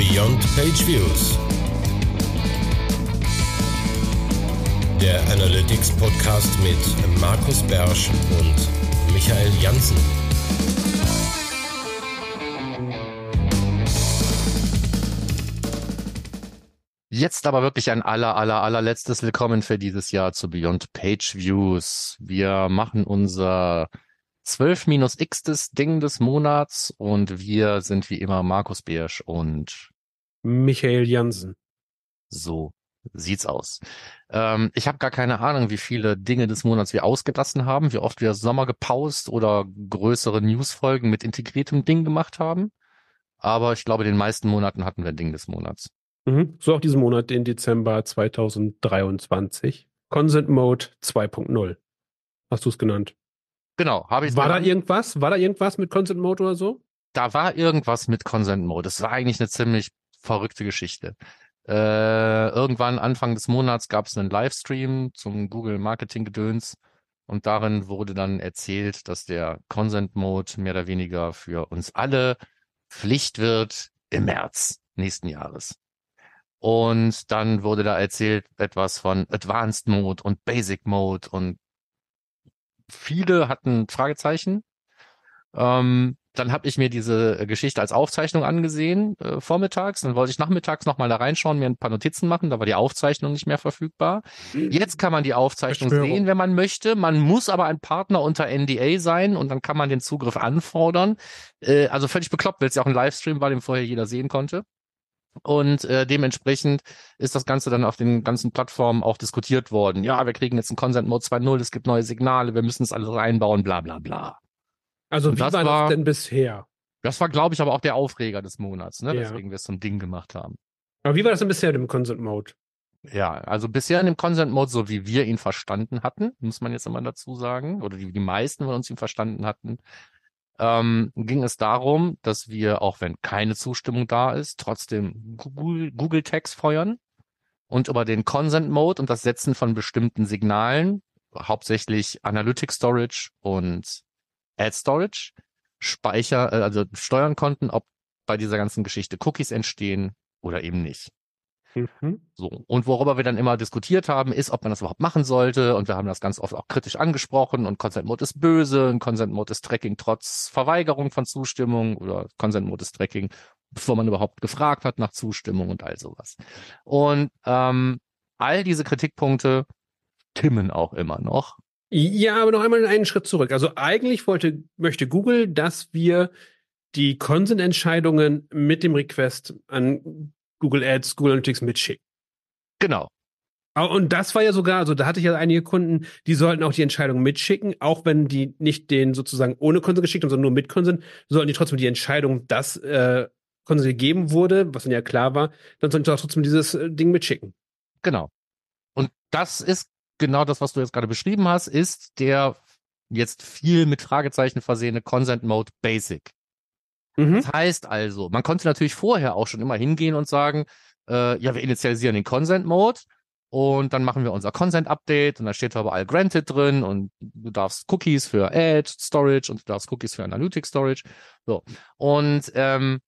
Beyond Page Views. Der Analytics Podcast mit Markus Bersch und Michael Janssen. Jetzt aber wirklich ein aller, aller, allerletztes Willkommen für dieses Jahr zu Beyond Page Views. Wir machen unser 12 minus x des Ding des Monats und wir sind wie immer Markus Beersch und Michael Jansen. So sieht's aus. Ähm, ich habe gar keine Ahnung, wie viele Dinge des Monats wir ausgelassen haben, wie oft wir Sommer gepaust oder größere Newsfolgen mit integriertem Ding gemacht haben. Aber ich glaube, den meisten Monaten hatten wir Ding des Monats. Mhm. So auch diesen Monat, den Dezember 2023. Consent Mode 2.0. Hast du es genannt? Genau, habe ich. War da irgendwas? War da irgendwas mit Consent Mode oder so? Da war irgendwas mit Consent Mode. Das war eigentlich eine ziemlich verrückte Geschichte. Äh, irgendwann Anfang des Monats gab es einen Livestream zum Google Marketing Gedöns und darin wurde dann erzählt, dass der Consent Mode mehr oder weniger für uns alle Pflicht wird im März nächsten Jahres. Und dann wurde da erzählt etwas von Advanced Mode und Basic Mode und viele hatten Fragezeichen. Ähm, dann habe ich mir diese Geschichte als Aufzeichnung angesehen äh, vormittags. Dann wollte ich nachmittags nochmal da reinschauen, mir ein paar Notizen machen. Da war die Aufzeichnung nicht mehr verfügbar. Jetzt kann man die Aufzeichnung sehen, wenn man möchte. Man muss aber ein Partner unter NDA sein und dann kann man den Zugriff anfordern. Äh, also völlig bekloppt, weil es ja auch ein Livestream war, den vorher jeder sehen konnte. Und äh, dementsprechend ist das Ganze dann auf den ganzen Plattformen auch diskutiert worden. Ja, wir kriegen jetzt einen Consent Mode 2.0, es gibt neue Signale, wir müssen es alles reinbauen, bla bla bla. Also Und wie war das war, denn bisher? Das war, glaube ich, aber auch der Aufreger des Monats, ne? Ja. weswegen wir es zum Ding gemacht haben. Aber wie war das denn bisher im Consent Mode? Ja, also bisher in dem Consent Mode, so wie wir ihn verstanden hatten, muss man jetzt immer dazu sagen, oder die, die meisten von uns ihn verstanden hatten, ähm, ging es darum, dass wir, auch wenn keine Zustimmung da ist, trotzdem Google, Google Tags feuern und über den Consent Mode und das Setzen von bestimmten Signalen, hauptsächlich Analytics Storage und Ad Storage, Speicher, äh, also steuern konnten, ob bei dieser ganzen Geschichte Cookies entstehen oder eben nicht. Mhm. So. Und worüber wir dann immer diskutiert haben, ist, ob man das überhaupt machen sollte. Und wir haben das ganz oft auch kritisch angesprochen. Und Consent Mode ist böse. Und Consent Mode ist Tracking trotz Verweigerung von Zustimmung oder Consent Mode ist Tracking, bevor man überhaupt gefragt hat nach Zustimmung und all sowas. Und ähm, all diese Kritikpunkte timmen auch immer noch. Ja, aber noch einmal einen Schritt zurück. Also eigentlich wollte, möchte Google, dass wir die Consent-Entscheidungen mit dem Request an Google Ads, Google Analytics mitschicken. Genau. Und das war ja sogar, also da hatte ich ja einige Kunden, die sollten auch die Entscheidung mitschicken, auch wenn die nicht den sozusagen ohne Consent geschickt haben, sondern nur mit Consent, sollten die trotzdem die Entscheidung, dass äh, Consent gegeben wurde, was dann ja klar war, dann sollten die auch trotzdem dieses äh, Ding mitschicken. Genau. Und das ist genau das, was du jetzt gerade beschrieben hast, ist der jetzt viel mit Fragezeichen versehene Consent Mode Basic. Mhm. Das heißt also, man konnte natürlich vorher auch schon immer hingehen und sagen, äh, ja, wir initialisieren den Consent Mode und dann machen wir unser Consent Update und da steht überall granted drin und du darfst Cookies für Ad Storage und du darfst Cookies für Analytics Storage. So. Und ähm,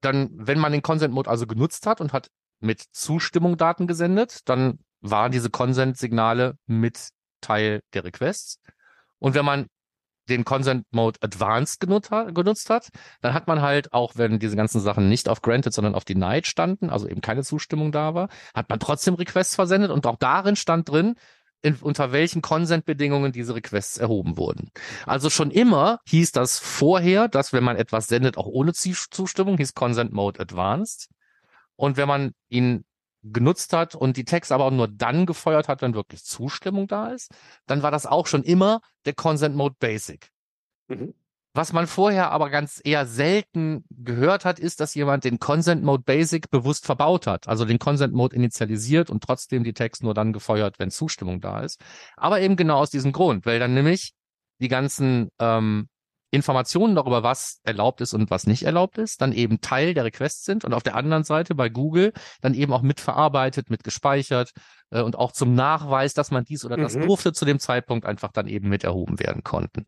dann, wenn man den Consent Mode also genutzt hat und hat mit Zustimmung Daten gesendet, dann waren diese Consent-Signale mit Teil der Requests. Und wenn man den Consent Mode Advanced genutzt hat, genutzt hat, dann hat man halt, auch wenn diese ganzen Sachen nicht auf Granted, sondern auf Denied standen, also eben keine Zustimmung da war, hat man trotzdem Requests versendet und auch darin stand drin, in, unter welchen Consent-Bedingungen diese Requests erhoben wurden. Also schon immer hieß das vorher, dass wenn man etwas sendet, auch ohne Zustimmung, hieß Consent Mode Advanced. Und wenn man ihn genutzt hat und die Tags aber nur dann gefeuert hat, wenn wirklich Zustimmung da ist, dann war das auch schon immer der Consent Mode Basic. Mhm. Was man vorher aber ganz eher selten gehört hat, ist, dass jemand den Consent Mode Basic bewusst verbaut hat. Also den Consent Mode initialisiert und trotzdem die Tags nur dann gefeuert, wenn Zustimmung da ist. Aber eben genau aus diesem Grund, weil dann nämlich die ganzen ähm, Informationen darüber, was erlaubt ist und was nicht erlaubt ist, dann eben Teil der Requests sind und auf der anderen Seite bei Google dann eben auch mitverarbeitet, mitgespeichert äh, und auch zum Nachweis, dass man dies oder das mhm. durfte, zu dem Zeitpunkt einfach dann eben mit erhoben werden konnten.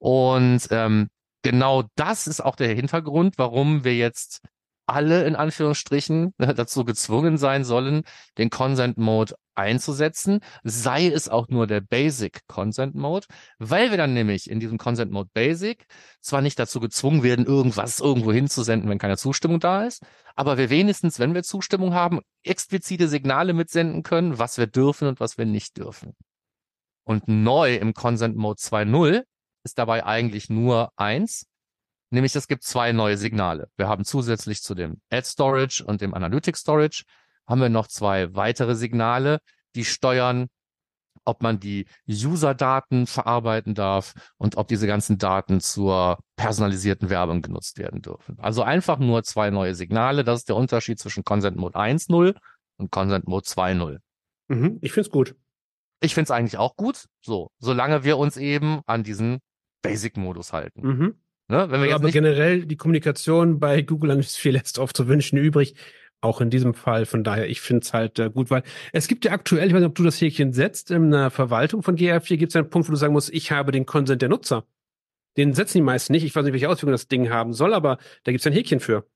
Und ähm, genau das ist auch der Hintergrund, warum wir jetzt alle in Anführungsstrichen dazu gezwungen sein sollen, den Consent Mode einzusetzen, sei es auch nur der Basic Consent Mode, weil wir dann nämlich in diesem Consent Mode Basic zwar nicht dazu gezwungen werden, irgendwas irgendwo hinzusenden, wenn keine Zustimmung da ist, aber wir wenigstens, wenn wir Zustimmung haben, explizite Signale mitsenden können, was wir dürfen und was wir nicht dürfen. Und neu im Consent Mode 2.0 ist dabei eigentlich nur eins, nämlich es gibt zwei neue Signale. Wir haben zusätzlich zu dem Ad Storage und dem Analytics Storage haben wir noch zwei weitere Signale, die steuern, ob man die User-Daten verarbeiten darf und ob diese ganzen Daten zur personalisierten Werbung genutzt werden dürfen. Also einfach nur zwei neue Signale. Das ist der Unterschied zwischen Consent Mode 1.0 und Consent Mode 2.0. Mhm, ich finde es gut. Ich finde es eigentlich auch gut, so, solange wir uns eben an diesen Basic-Modus halten. Mhm. Ne? Wenn wir aber generell die Kommunikation bei Google ist viel lässt oft zu wünschen übrig. Auch in diesem Fall. Von daher, ich finde es halt äh, gut, weil es gibt ja aktuell, ich weiß nicht, ob du das Häkchen setzt, in der Verwaltung von GR4 gibt es einen Punkt, wo du sagen musst, ich habe den Konsent der Nutzer. Den setzen die meisten nicht. Ich weiß nicht, welche Auswirkungen das Ding haben soll, aber da gibt es ein Häkchen für.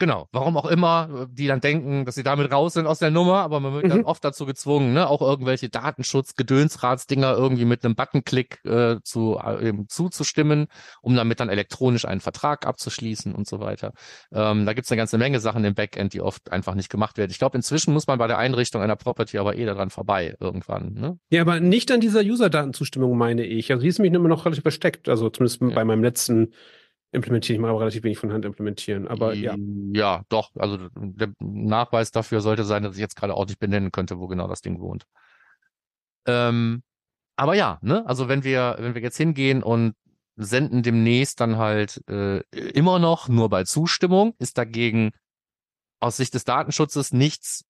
Genau, warum auch immer, die dann denken, dass sie damit raus sind aus der Nummer, aber man wird mhm. dann oft dazu gezwungen, ne, auch irgendwelche Datenschutz-Gedönsratsdinger irgendwie mit einem Buttonklick äh, zu, äh, eben zuzustimmen, um damit dann elektronisch einen Vertrag abzuschließen und so weiter. Ähm, da gibt's eine ganze Menge Sachen im Backend, die oft einfach nicht gemacht werden. Ich glaube, inzwischen muss man bei der Einrichtung einer Property aber eh daran vorbei irgendwann. Ne? Ja, aber nicht an dieser User-Datenzustimmung, meine ich. Also die ist mich immer noch relativ versteckt, also zumindest ja. bei meinem letzten implementiere ich mal aber relativ wenig von Hand implementieren. Aber ja. Ja, doch. Also der Nachweis dafür sollte sein, dass ich jetzt gerade auch nicht benennen könnte, wo genau das Ding wohnt. Ähm, aber ja, ne, also wenn wir, wenn wir jetzt hingehen und senden demnächst dann halt äh, immer noch nur bei Zustimmung, ist dagegen aus Sicht des Datenschutzes nichts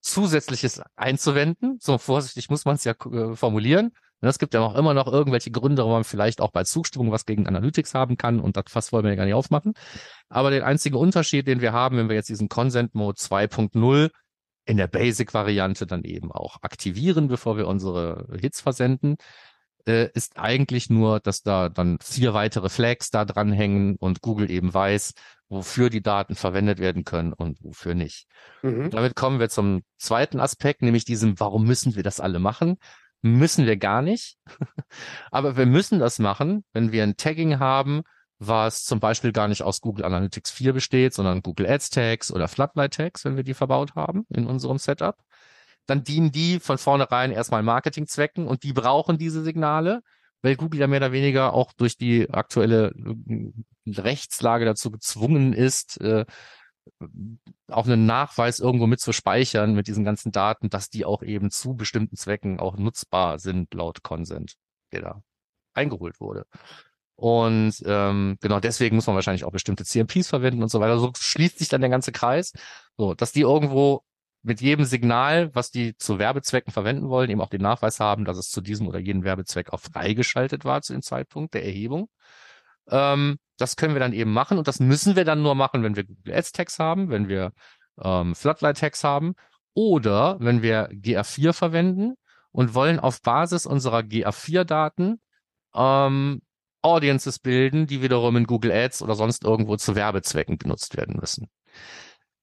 Zusätzliches einzuwenden. So vorsichtig muss man es ja äh, formulieren. Ne, es gibt ja auch immer noch irgendwelche Gründe, warum man vielleicht auch bei Zustimmung was gegen Analytics haben kann und das Fass wollen wir ja gar nicht aufmachen. Aber den einzigen Unterschied, den wir haben, wenn wir jetzt diesen Consent Mode 2.0 in der Basic-Variante dann eben auch aktivieren, bevor wir unsere Hits versenden, äh, ist eigentlich nur, dass da dann vier weitere Flags da dranhängen und Google eben weiß, wofür die Daten verwendet werden können und wofür nicht. Mhm. Damit kommen wir zum zweiten Aspekt, nämlich diesem, warum müssen wir das alle machen? Müssen wir gar nicht. Aber wir müssen das machen, wenn wir ein Tagging haben, was zum Beispiel gar nicht aus Google Analytics 4 besteht, sondern Google Ads Tags oder Floodlight Tags, wenn wir die verbaut haben in unserem Setup. Dann dienen die von vornherein erstmal Marketingzwecken und die brauchen diese Signale, weil Google ja mehr oder weniger auch durch die aktuelle äh, Rechtslage dazu gezwungen ist, äh, auch einen Nachweis irgendwo mit zu speichern mit diesen ganzen Daten, dass die auch eben zu bestimmten Zwecken auch nutzbar sind laut Consent, der da eingeholt wurde. Und ähm, genau deswegen muss man wahrscheinlich auch bestimmte CMPs verwenden und so weiter. So schließt sich dann der ganze Kreis, so dass die irgendwo mit jedem Signal, was die zu Werbezwecken verwenden wollen, eben auch den Nachweis haben, dass es zu diesem oder jenem Werbezweck auch freigeschaltet war zu dem Zeitpunkt der Erhebung. Ähm, das können wir dann eben machen und das müssen wir dann nur machen, wenn wir Google Ads Tags haben, wenn wir ähm, Floodlight Tags haben oder wenn wir GA4 verwenden und wollen auf Basis unserer GA4-Daten ähm, Audiences bilden, die wiederum in Google Ads oder sonst irgendwo zu Werbezwecken genutzt werden müssen.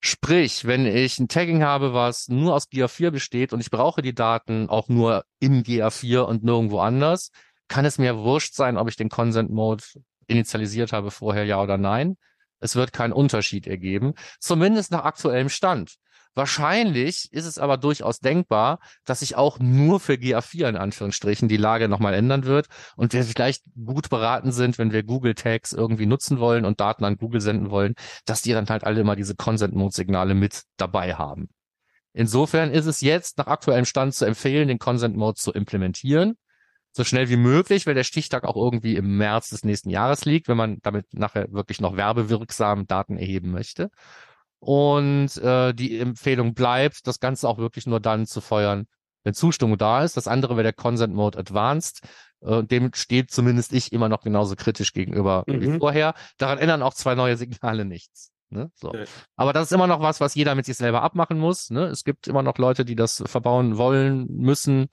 Sprich, wenn ich ein Tagging habe, was nur aus GA4 besteht und ich brauche die Daten auch nur im GA4 und nirgendwo anders, kann es mir wurscht sein, ob ich den Consent Mode initialisiert habe vorher, ja oder nein. Es wird keinen Unterschied ergeben, zumindest nach aktuellem Stand. Wahrscheinlich ist es aber durchaus denkbar, dass sich auch nur für GA4 in Anführungsstrichen die Lage nochmal ändern wird und wir vielleicht gut beraten sind, wenn wir Google Tags irgendwie nutzen wollen und Daten an Google senden wollen, dass die dann halt alle immer diese Consent Mode Signale mit dabei haben. Insofern ist es jetzt nach aktuellem Stand zu empfehlen, den Consent Mode zu implementieren so schnell wie möglich, weil der Stichtag auch irgendwie im März des nächsten Jahres liegt, wenn man damit nachher wirklich noch werbewirksam Daten erheben möchte. Und äh, die Empfehlung bleibt, das Ganze auch wirklich nur dann zu feuern, wenn Zustimmung da ist. Das andere wäre der Consent Mode Advanced. Äh, dem steht zumindest ich immer noch genauso kritisch gegenüber mhm. wie vorher. Daran ändern auch zwei neue Signale nichts. Ne? So. Aber das ist immer noch was, was jeder mit sich selber abmachen muss. Ne? Es gibt immer noch Leute, die das verbauen wollen, müssen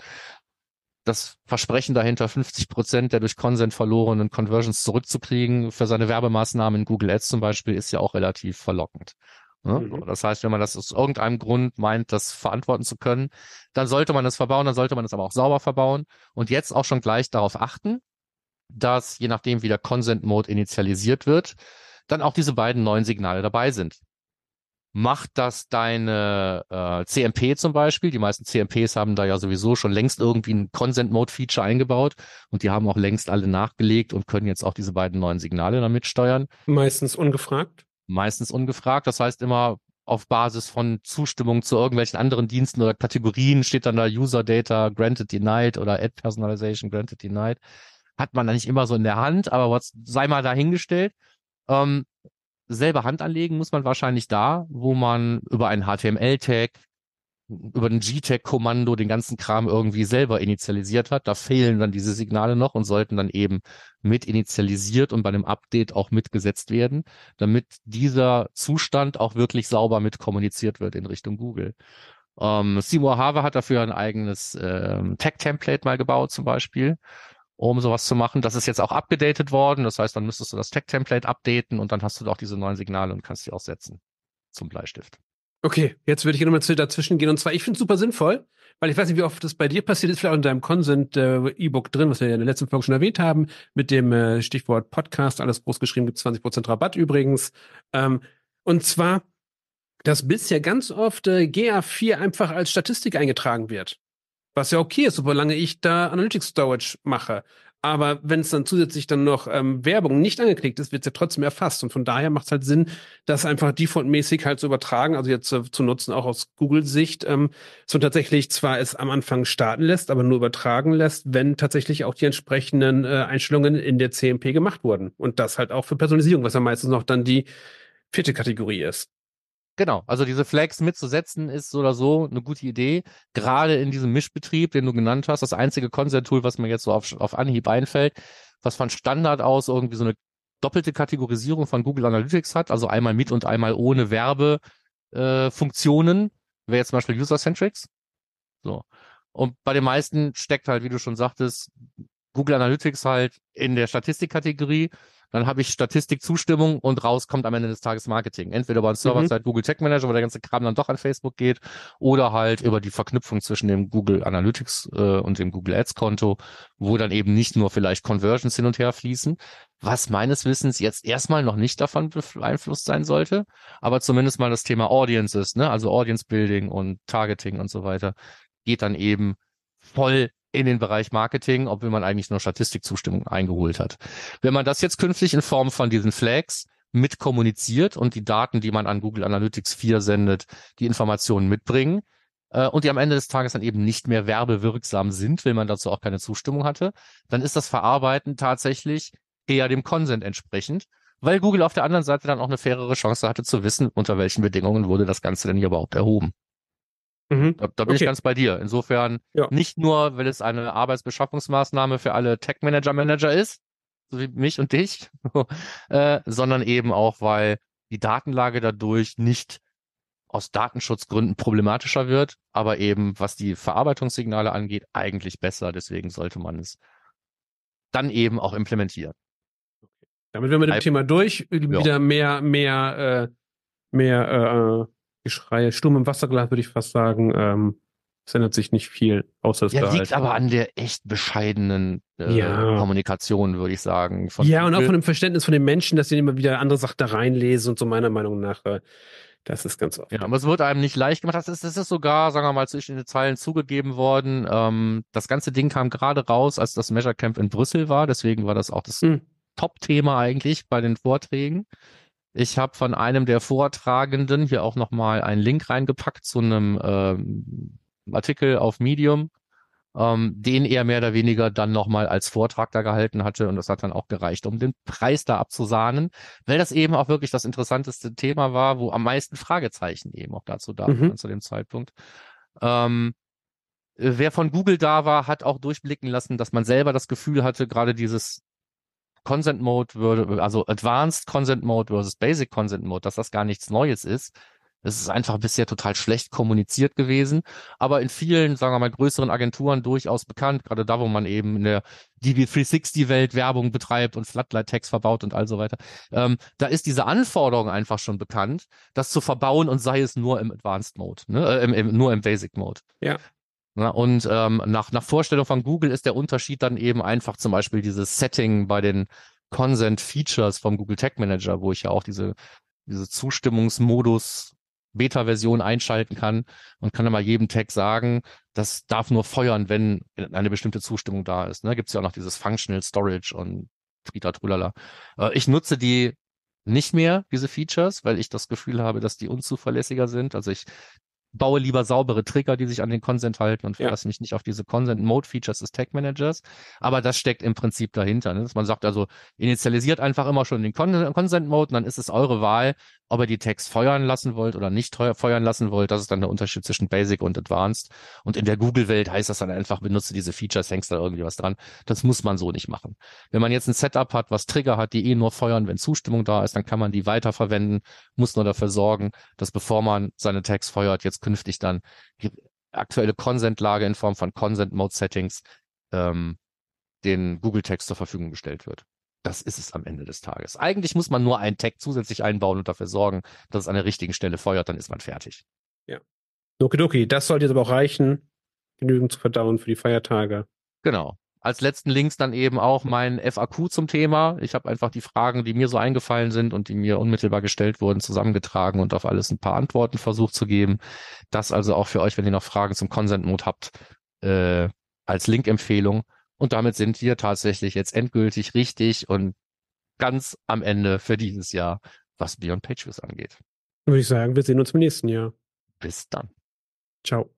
das Versprechen dahinter, 50 Prozent der durch Consent verlorenen Conversions zurückzukriegen für seine Werbemaßnahmen in Google Ads zum Beispiel, ist ja auch relativ verlockend. Ne? Mhm. Das heißt, wenn man das aus irgendeinem Grund meint, das verantworten zu können, dann sollte man es verbauen, dann sollte man es aber auch sauber verbauen und jetzt auch schon gleich darauf achten, dass je nachdem, wie der Consent Mode initialisiert wird, dann auch diese beiden neuen Signale dabei sind macht das deine äh, CMP zum Beispiel. Die meisten CMPs haben da ja sowieso schon längst irgendwie ein Consent-Mode-Feature eingebaut und die haben auch längst alle nachgelegt und können jetzt auch diese beiden neuen Signale damit steuern. Meistens ungefragt. Meistens ungefragt. Das heißt immer auf Basis von Zustimmung zu irgendwelchen anderen Diensten oder Kategorien steht dann da User Data granted denied oder Ad Personalization granted denied. Hat man da nicht immer so in der Hand, aber was sei mal dahingestellt. Ähm, selber Hand anlegen muss man wahrscheinlich da, wo man über einen HTML-Tag, über ein G-Tag-Kommando den ganzen Kram irgendwie selber initialisiert hat. Da fehlen dann diese Signale noch und sollten dann eben mit initialisiert und bei einem Update auch mitgesetzt werden, damit dieser Zustand auch wirklich sauber mit kommuniziert wird in Richtung Google. Ähm, Seymour Harvey hat dafür ein eigenes ähm, Tag-Template mal gebaut zum Beispiel um sowas zu machen. Das ist jetzt auch abgedatet worden. Das heißt, dann müsstest du das Tech-Template updaten und dann hast du auch diese neuen Signale und kannst die auch setzen zum Bleistift. Okay, jetzt würde ich nochmal dazwischen gehen. Und zwar, ich finde es super sinnvoll, weil ich weiß nicht, wie oft das bei dir passiert ist, vielleicht auch in deinem Consent-E-Book äh, drin, was wir ja in der letzten Folge schon erwähnt haben, mit dem äh, Stichwort Podcast, alles groß geschrieben, gibt 20% Rabatt übrigens. Ähm, und zwar, dass bisher ganz oft äh, GA4 einfach als Statistik eingetragen wird. Was ja okay ist, solange ich da Analytics Storage mache. Aber wenn es dann zusätzlich dann noch ähm, Werbung nicht angeklickt ist, wird es ja trotzdem erfasst. Und von daher macht es halt Sinn, das einfach defaultmäßig halt zu übertragen, also jetzt äh, zu nutzen, auch aus Google-Sicht, ähm, so tatsächlich zwar es am Anfang starten lässt, aber nur übertragen lässt, wenn tatsächlich auch die entsprechenden äh, Einstellungen in der CMP gemacht wurden. Und das halt auch für Personalisierung, was ja meistens noch dann die vierte Kategorie ist. Genau, also diese Flags mitzusetzen ist so oder so eine gute Idee. Gerade in diesem Mischbetrieb, den du genannt hast, das einzige Consent-Tool, was mir jetzt so auf, auf Anhieb einfällt, was von Standard aus irgendwie so eine doppelte Kategorisierung von Google Analytics hat, also einmal mit und einmal ohne Werbefunktionen, äh, wäre jetzt zum Beispiel User-Centrics. So. Und bei den meisten steckt halt, wie du schon sagtest, Google Analytics halt in der Statistikkategorie dann habe ich Statistikzustimmung und raus kommt am Ende des Tages Marketing. Entweder über einen Server-Side mhm. Google Tech Manager, wo der ganze Kram dann doch an Facebook geht, oder halt über die Verknüpfung zwischen dem Google Analytics äh, und dem Google Ads Konto, wo dann eben nicht nur vielleicht Conversions hin und her fließen, was meines Wissens jetzt erstmal noch nicht davon beeinflusst sein sollte, aber zumindest mal das Thema Audiences, ne, also Audience Building und Targeting und so weiter, geht dann eben voll in den Bereich Marketing, obwohl man eigentlich nur Statistikzustimmung eingeholt hat. Wenn man das jetzt künftig in Form von diesen Flags mit kommuniziert und die Daten, die man an Google Analytics 4 sendet, die Informationen mitbringen äh, und die am Ende des Tages dann eben nicht mehr werbewirksam sind, weil man dazu auch keine Zustimmung hatte, dann ist das Verarbeiten tatsächlich eher dem Consent entsprechend, weil Google auf der anderen Seite dann auch eine fairere Chance hatte zu wissen, unter welchen Bedingungen wurde das Ganze denn hier überhaupt erhoben. Mhm. Da, da bin okay. ich ganz bei dir. Insofern ja. nicht nur, weil es eine Arbeitsbeschaffungsmaßnahme für alle Tech-Manager-Manager ist, so wie mich und dich, äh, sondern eben auch, weil die Datenlage dadurch nicht aus Datenschutzgründen problematischer wird, aber eben was die Verarbeitungssignale angeht, eigentlich besser. Deswegen sollte man es dann eben auch implementieren. Damit wir mit dem Thema durch, wieder ja. mehr, mehr, äh, mehr äh, Geschrei, Sturm im Wasserglas würde ich fast sagen. Ähm, es ändert sich nicht viel, außer es ja, liegt halt aber an der echt bescheidenen äh, ja. Kommunikation, würde ich sagen. ja, und auch von dem Verständnis von den Menschen, dass sie immer wieder andere Sachen da reinlesen und so meiner Meinung nach. Äh, das ist ganz oft. Ja, aber es wird einem nicht leicht gemacht. Das ist, das ist sogar, sagen wir mal, zwischen den Zeilen zugegeben worden. Ähm, das ganze Ding kam gerade raus, als das Measure Camp in Brüssel war. Deswegen war das auch das hm. Top-Thema eigentlich bei den Vorträgen. Ich habe von einem der Vortragenden hier auch nochmal einen Link reingepackt zu einem ähm, Artikel auf Medium, ähm, den er mehr oder weniger dann nochmal als Vortrag da gehalten hatte. Und das hat dann auch gereicht, um den Preis da abzusahnen, weil das eben auch wirklich das interessanteste Thema war, wo am meisten Fragezeichen eben auch dazu da mhm. waren zu dem Zeitpunkt. Ähm, wer von Google da war, hat auch durchblicken lassen, dass man selber das Gefühl hatte, gerade dieses Consent Mode würde, also Advanced Consent Mode versus Basic Consent Mode, dass das gar nichts Neues ist, Es ist einfach bisher total schlecht kommuniziert gewesen, aber in vielen, sagen wir mal, größeren Agenturen durchaus bekannt, gerade da, wo man eben in der DB360-Welt Werbung betreibt und Floodlight-Tags verbaut und all so weiter. Ähm, da ist diese Anforderung einfach schon bekannt, das zu verbauen und sei es nur im Advanced Mode, ne? äh, im, im, nur im Basic Mode. Ja. Na, und ähm, nach, nach Vorstellung von Google ist der Unterschied dann eben einfach zum Beispiel dieses Setting bei den Consent Features vom Google Tag Manager, wo ich ja auch diese, diese Zustimmungsmodus Beta-Version einschalten kann und kann dann mal jedem Tag sagen, das darf nur feuern, wenn eine bestimmte Zustimmung da ist. Ne? Gibt es ja auch noch dieses Functional Storage und Trita Trulala. Äh, ich nutze die nicht mehr, diese Features, weil ich das Gefühl habe, dass die unzuverlässiger sind. Also ich baue lieber saubere Trigger, die sich an den Consent halten und verlasse ja. mich nicht auf diese Consent-Mode-Features des Tag Managers. Aber das steckt im Prinzip dahinter. Ne? man sagt also, initialisiert einfach immer schon den Consent-Mode und dann ist es eure Wahl, ob ihr die Tags feuern lassen wollt oder nicht feuern lassen wollt. Das ist dann der Unterschied zwischen Basic und Advanced. Und in der Google-Welt heißt das dann einfach, benutze diese Features, hängst da irgendwie was dran. Das muss man so nicht machen. Wenn man jetzt ein Setup hat, was Trigger hat, die eh nur feuern, wenn Zustimmung da ist, dann kann man die weiterverwenden, muss nur dafür sorgen, dass bevor man seine Tags feuert, jetzt künftig dann aktuelle Consent-Lage in Form von Consent-Mode-Settings ähm, den Google-Tags zur Verfügung gestellt wird. Das ist es am Ende des Tages. Eigentlich muss man nur einen Tag zusätzlich einbauen und dafür sorgen, dass es an der richtigen Stelle feuert, dann ist man fertig. Ja. Okidoki, das sollte jetzt aber auch reichen, genügend zu verdauen für die Feiertage. Genau. Als letzten Links dann eben auch mein FAQ zum Thema. Ich habe einfach die Fragen, die mir so eingefallen sind und die mir unmittelbar gestellt wurden, zusammengetragen und auf alles ein paar Antworten versucht zu geben. Das also auch für euch, wenn ihr noch Fragen zum Consent Mode habt, äh, als Link-Empfehlung. Und damit sind wir tatsächlich jetzt endgültig richtig und ganz am Ende für dieses Jahr, was Beyond Pages angeht. Würde ich sagen, wir sehen uns im nächsten Jahr. Bis dann. Ciao.